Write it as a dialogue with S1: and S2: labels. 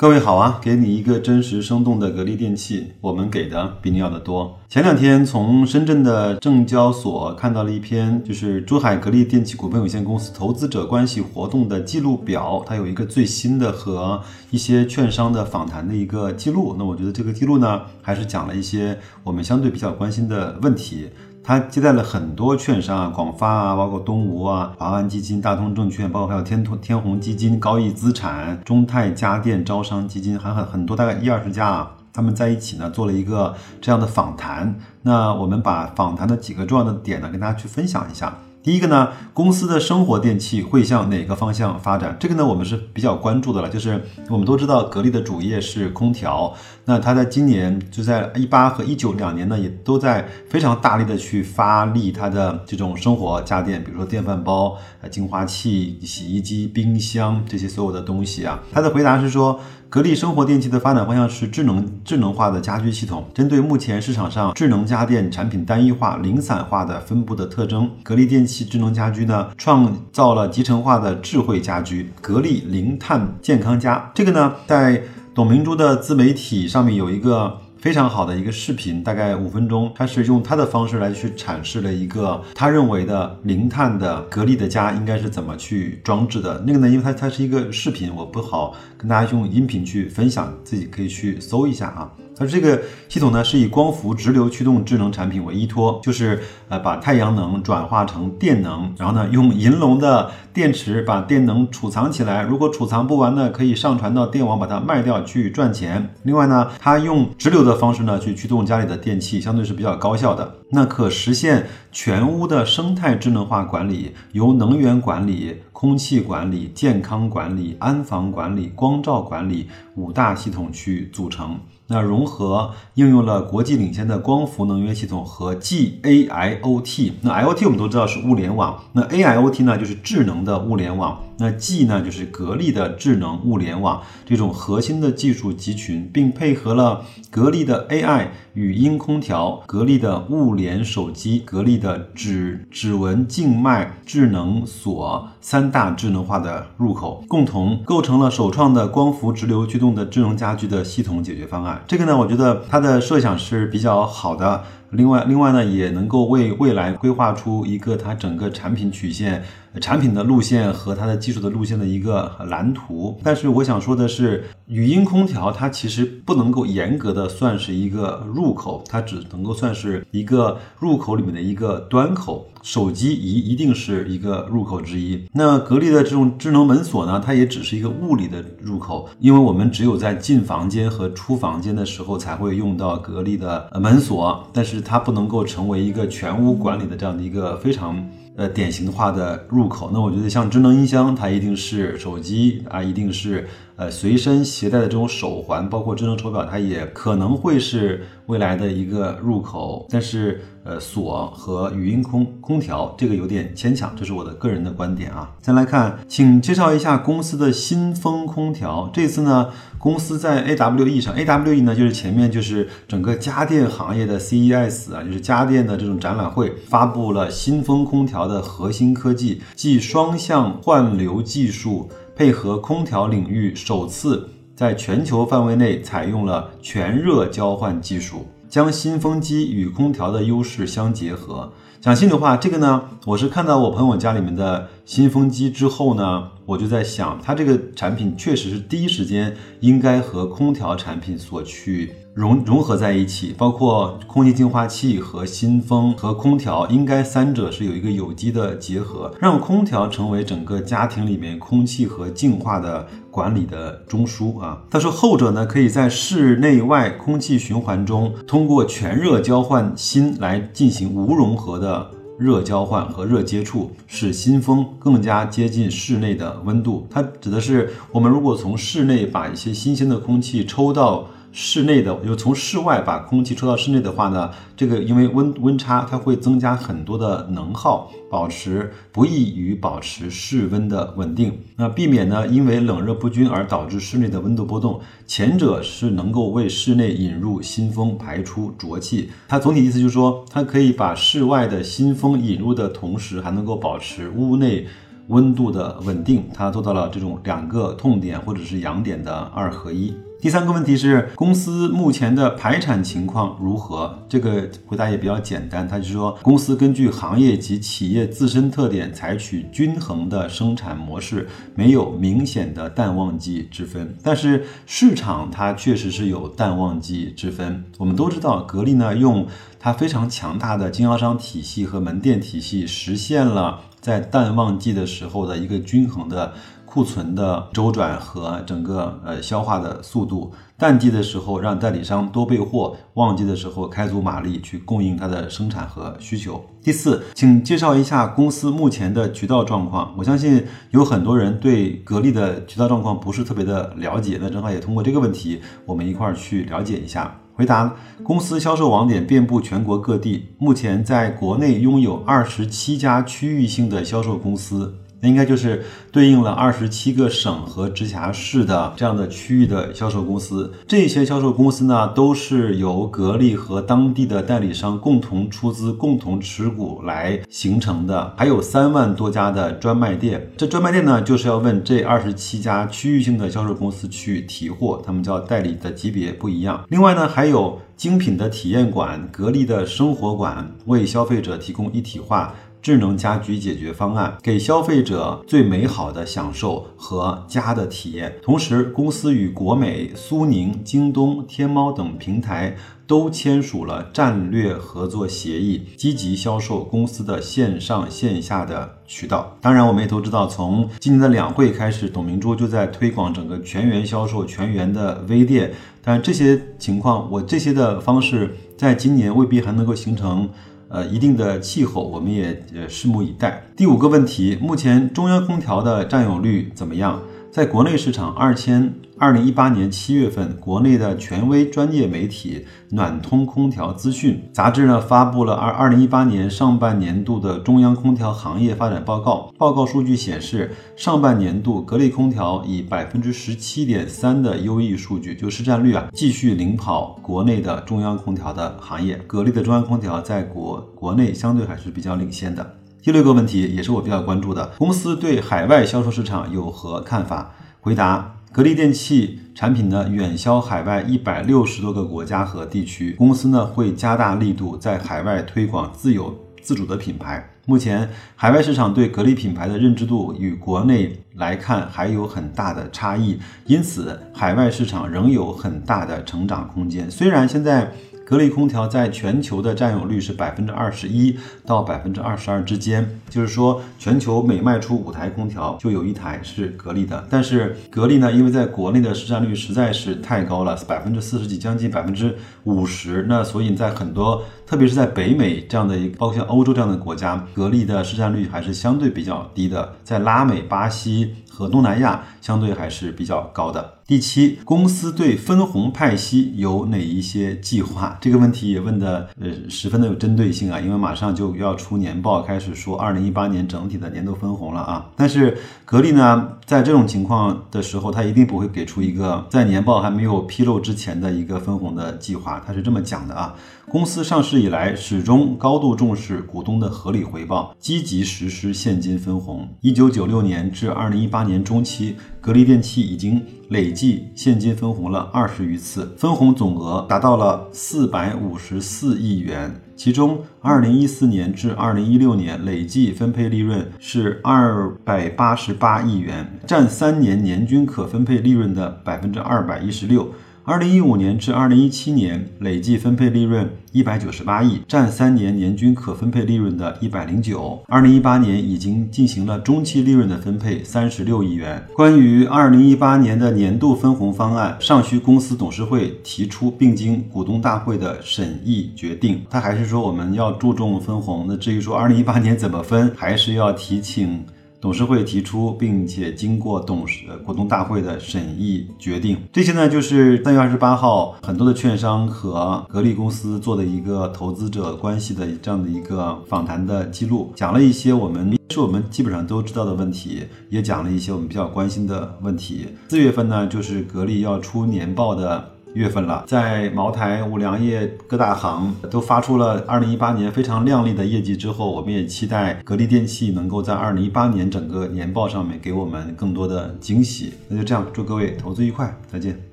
S1: 各位好啊，给你一个真实生动的格力电器，我们给的比你要的多。前两天从深圳的证交所看到了一篇，就是珠海格力电器股份有限公司投资者关系活动的记录表，它有一个最新的和一些券商的访谈的一个记录。那我觉得这个记录呢，还是讲了一些我们相对比较关心的问题。他接待了很多券商啊，广发啊，包括东吴啊，华安基金、大通证券，包括还有天通天弘基金、高毅资产、中泰家电、招商基金，还很很多，大概一二十家啊，他们在一起呢做了一个这样的访谈。那我们把访谈的几个重要的点呢，跟大家去分享一下。第一个呢，公司的生活电器会向哪个方向发展？这个呢，我们是比较关注的了。就是我们都知道，格力的主业是空调，那它在今年就在一八和一九两年呢，也都在非常大力的去发力它的这种生活家电，比如说电饭煲、呃净化器、洗衣机、冰箱这些所有的东西啊。他的回答是说。格力生活电器的发展方向是智能智能化的家居系统。针对目前市场上智能家电产品单一化、零散化的分布的特征，格力电器智能家居呢创造了集成化的智慧家居——格力零碳健康家。这个呢，在董明珠的自媒体上面有一个。非常好的一个视频，大概五分钟，他是用他的方式来去阐释了一个他认为的零碳的格力的家应该是怎么去装置的。那个呢，因为它它是一个视频，我不好跟大家用音频去分享，自己可以去搜一下啊。它这个系统呢是以光伏直流驱动智能产品为依托，就是呃把太阳能转化成电能，然后呢用银龙的电池把电能储藏起来，如果储藏不完呢，可以上传到电网把它卖掉去赚钱。另外呢，它用直流的方式呢去驱动家里的电器，相对是比较高效的。那可实现全屋的生态智能化管理，由能源管理、空气管理、健康管理、安防管理、光照管理五大系统去组成。那融合应用了国际领先的光伏能源系统和 G A I O T。那 I O T 我们都知道是物联网，那 A I O T 呢就是智能的物联网。那 G 呢就是格力的智能物联网这种核心的技术集群，并配合了格力的 AI 语音空调、格力的物联手机、格力的指指纹静脉智能锁三大智能化的入口，共同构成了首创的光伏直流驱动的智能家居的系统解决方案。这个呢，我觉得它的设想是比较好的。另外，另外呢，也能够为未来规划出一个它整个产品曲线、产品的路线和它的技术的路线的一个蓝图。但是我想说的是，语音空调它其实不能够严格的算是一个入口，它只能够算是一个入口里面的一个端口。手机一一定是一个入口之一。那格力的这种智能门锁呢，它也只是一个物理的入口，因为我们只有在进房间和出房间的时候才会用到格力的门锁，但是它不能够成为一个全屋管理的这样的一个非常。呃，典型化的入口，那我觉得像智能音箱，它一定是手机啊，一定是呃随身携带的这种手环，包括智能手表，它也可能会是未来的一个入口。但是呃，锁和语音空空调这个有点牵强，这是我的个人的观点啊。再来看，请介绍一下公司的新风空调。这次呢，公司在 AWE 上，AWE 呢就是前面就是整个家电行业的 CES 啊，就是家电的这种展览会，发布了新风空调。的核心科技，即双向换流技术，配合空调领域首次在全球范围内采用了全热交换技术，将新风机与空调的优势相结合。讲心里话，这个呢，我是看到我朋友家里面的新风机之后呢，我就在想，它这个产品确实是第一时间应该和空调产品所去。融融合在一起，包括空气净化器和新风和空调，应该三者是有一个有机的结合，让空调成为整个家庭里面空气和净化的管理的中枢啊。他说后者呢，可以在室内外空气循环中，通过全热交换芯来进行无融合的热交换和热接触，使新风更加接近室内的温度。它指的是我们如果从室内把一些新鲜的空气抽到。室内的，就从室外把空气抽到室内的话呢，这个因为温温差，它会增加很多的能耗，保持不易于保持室温的稳定。那避免呢，因为冷热不均而导致室内的温度波动。前者是能够为室内引入新风，排出浊气。它总体意思就是说，它可以把室外的新风引入的同时，还能够保持屋内。温度的稳定，它做到了这种两个痛点或者是痒点的二合一。第三个问题是公司目前的排产情况如何？这个回答也比较简单，它就是说公司根据行业及企业自身特点，采取均衡的生产模式，没有明显的淡旺季之分。但是市场它确实是有淡旺季之分。我们都知道，格力呢用它非常强大的经销商体系和门店体系，实现了。在淡旺季的时候的一个均衡的库存的周转和整个呃消化的速度，淡季的时候让代理商多备货，旺季的时候开足马力去供应它的生产和需求。第四，请介绍一下公司目前的渠道状况。我相信有很多人对格力的渠道状况不是特别的了解，那正好也通过这个问题，我们一块儿去了解一下。回答：公司销售网点遍布全国各地，目前在国内拥有二十七家区域性的销售公司。那应该就是对应了二十七个省和直辖市的这样的区域的销售公司。这些销售公司呢，都是由格力和当地的代理商共同出资、共同持股来形成的。还有三万多家的专卖店。这专卖店呢，就是要问这二十七家区域性的销售公司去提货，他们叫代理的级别不一样。另外呢，还有精品的体验馆、格力的生活馆，为消费者提供一体化。智能家居解决方案，给消费者最美好的享受和家的体验。同时，公司与国美、苏宁、京东、天猫等平台都签署了战略合作协议，积极销售公司的线上线下的渠道。当然，我们也都知道，从今年的两会开始，董明珠就在推广整个全员销售、全员的微店。但这些情况，我这些的方式，在今年未必还能够形成。呃，一定的气候，我们也呃拭目以待。第五个问题，目前中央空调的占有率怎么样？在国内市场，二千二零一八年七月份，国内的权威专业媒体《暖通空调资讯》杂志呢发布了二二零一八年上半年度的中央空调行业发展报告。报告数据显示，上半年度格力空调以百分之十七点三的优异数据，就市占率啊，继续领跑国内的中央空调的行业。格力的中央空调在国国内相对还是比较领先的。第六个问题也是我比较关注的，公司对海外销售市场有何看法？回答：格力电器产品呢远销海外一百六十多个国家和地区，公司呢会加大力度在海外推广自有自主的品牌。目前海外市场对格力品牌的认知度与国内来看还有很大的差异，因此海外市场仍有很大的成长空间。虽然现在。格力空调在全球的占有率是百分之二十一到百分之二十二之间，就是说全球每卖出五台空调就有一台是格力的。但是格力呢，因为在国内的市占率实在是太高了，百分之四十几，将近百分之五十，那所以在很多，特别是在北美这样的一个，包括像欧洲这样的国家，格力的市占率还是相对比较低的。在拉美、巴西。和东南亚相对还是比较高的。第七，公司对分红派息有哪一些计划？这个问题也问的呃十分的有针对性啊，因为马上就要出年报，开始说二零一八年整体的年度分红了啊。但是格力呢，在这种情况的时候，它一定不会给出一个在年报还没有披露之前的一个分红的计划。它是这么讲的啊。公司上市以来，始终高度重视股东的合理回报，积极实施现金分红。一九九六年至二零一八年中期，格力电器已经累计现金分红了二十余次，分红总额达到了四百五十四亿元。其中，二零一四年至二零一六年累计分配利润是二百八十八亿元，占三年年均可分配利润的百分之二百一十六。二零一五年至二零一七年累计分配利润一百九十八亿，占三年年均可分配利润的一百零九。二零一八年已经进行了中期利润的分配三十六亿元。关于二零一八年的年度分红方案，尚需公司董事会提出，并经股东大会的审议决定。他还是说我们要注重分红。那至于说二零一八年怎么分，还是要提请。董事会提出，并且经过董事股东大会的审议决定。这些呢，就是三月二十八号很多的券商和格力公司做的一个投资者关系的这样的一个访谈的记录，讲了一些我们是我们基本上都知道的问题，也讲了一些我们比较关心的问题。四月份呢，就是格力要出年报的。月份了，在茅台、五粮液各大行都发出了二零一八年非常亮丽的业绩之后，我们也期待格力电器能够在二零一八年整个年报上面给我们更多的惊喜。那就这样，祝各位投资愉快，再见。